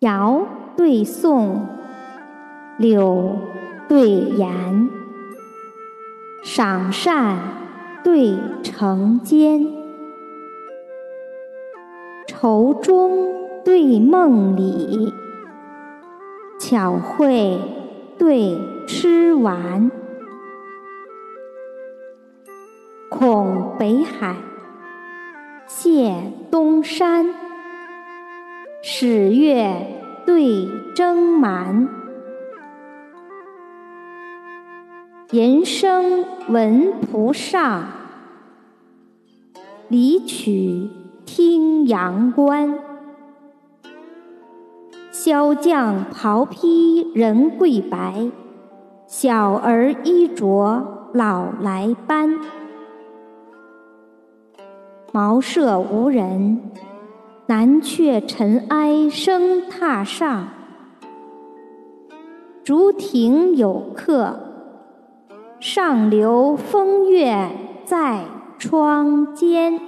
尧对宋，柳对颜，赏善对惩奸，愁中对梦里，巧慧对痴顽。恐北海，谢东山。始月对征蛮，人声闻蒲上，离曲听阳关。萧将袍披人贵白，小儿衣着老来斑。茅舍无人，南阙尘埃声榻上。竹亭有客，上流风月在窗间。